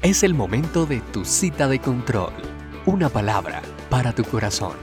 Es el momento de tu cita de control. Una palabra para tu corazón.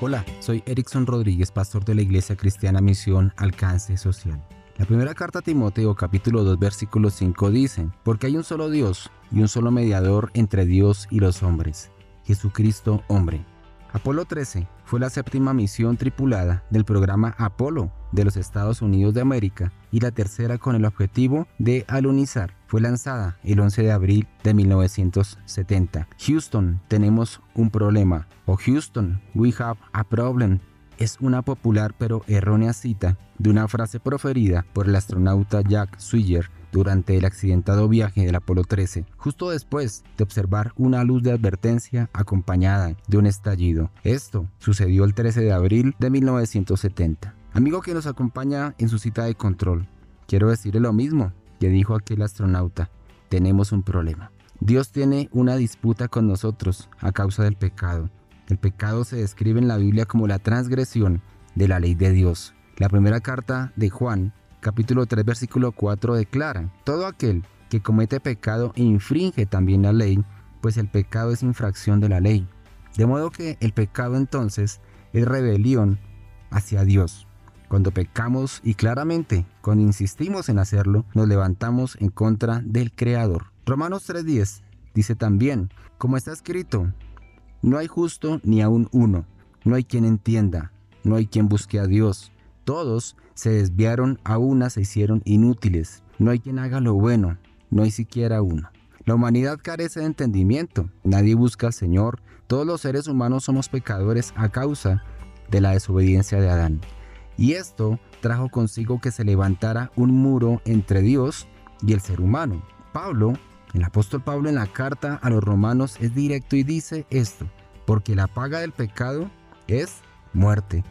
Hola, soy Erickson Rodríguez, pastor de la Iglesia Cristiana Misión Alcance Social. La primera carta a Timoteo capítulo 2 versículo 5 dice, porque hay un solo Dios y un solo mediador entre Dios y los hombres, Jesucristo hombre. Apolo 13 fue la séptima misión tripulada del programa Apolo de los Estados Unidos de América y la tercera con el objetivo de alunizar. Fue lanzada el 11 de abril de 1970. Houston, tenemos un problema. O Houston, we have a problem es una popular pero errónea cita de una frase proferida por el astronauta Jack Swigert durante el accidentado viaje del Apolo 13, justo después de observar una luz de advertencia acompañada de un estallido. Esto sucedió el 13 de abril de 1970. Amigo que nos acompaña en su cita de control, quiero decirle lo mismo que dijo aquel astronauta. Tenemos un problema. Dios tiene una disputa con nosotros a causa del pecado. El pecado se describe en la Biblia como la transgresión de la ley de Dios. La primera carta de Juan, capítulo 3, versículo 4 declara, todo aquel que comete pecado infringe también la ley, pues el pecado es infracción de la ley. De modo que el pecado entonces es rebelión hacia Dios. Cuando pecamos y claramente, cuando insistimos en hacerlo, nos levantamos en contra del Creador. Romanos 3:10 dice también, como está escrito, no hay justo ni aún uno, no hay quien entienda, no hay quien busque a Dios. Todos se desviaron, a una se hicieron inútiles. No hay quien haga lo bueno, no hay siquiera uno. La humanidad carece de entendimiento, nadie busca al Señor, todos los seres humanos somos pecadores a causa de la desobediencia de Adán. Y esto trajo consigo que se levantara un muro entre Dios y el ser humano. Pablo el apóstol Pablo en la carta a los romanos es directo y dice esto, porque la paga del pecado es muerte.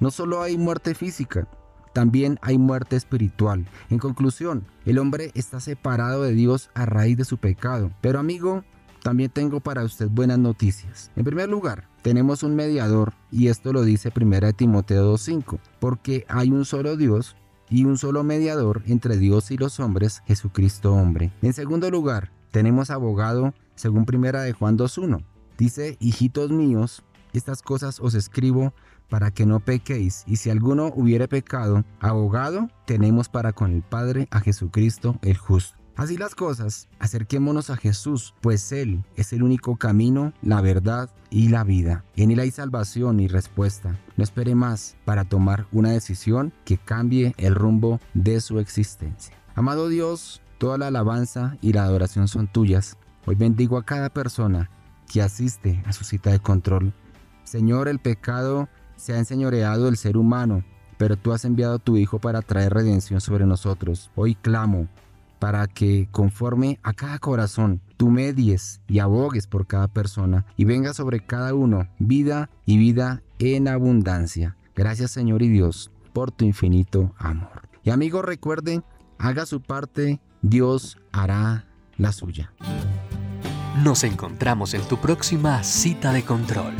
No solo hay muerte física, también hay muerte espiritual. En conclusión, el hombre está separado de Dios a raíz de su pecado. Pero amigo, también tengo para usted buenas noticias. En primer lugar, tenemos un mediador y esto lo dice 1 Timoteo 2.5, porque hay un solo Dios y un solo mediador entre Dios y los hombres, Jesucristo hombre. En segundo lugar, tenemos abogado según primera de Juan 2.1. Dice, hijitos míos, estas cosas os escribo para que no pequéis, y si alguno hubiere pecado, abogado tenemos para con el Padre a Jesucristo el justo. Así las cosas, acerquémonos a Jesús, pues Él es el único camino, la verdad y la vida. En Él hay salvación y respuesta. No espere más para tomar una decisión que cambie el rumbo de su existencia. Amado Dios, toda la alabanza y la adoración son tuyas. Hoy bendigo a cada persona que asiste a su cita de control. Señor, el pecado se ha enseñoreado del ser humano, pero tú has enviado a tu Hijo para traer redención sobre nosotros. Hoy clamo para que conforme a cada corazón tú medies y abogues por cada persona y venga sobre cada uno vida y vida en abundancia. Gracias Señor y Dios por tu infinito amor. Y amigo recuerde, haga su parte, Dios hará la suya. Nos encontramos en tu próxima cita de control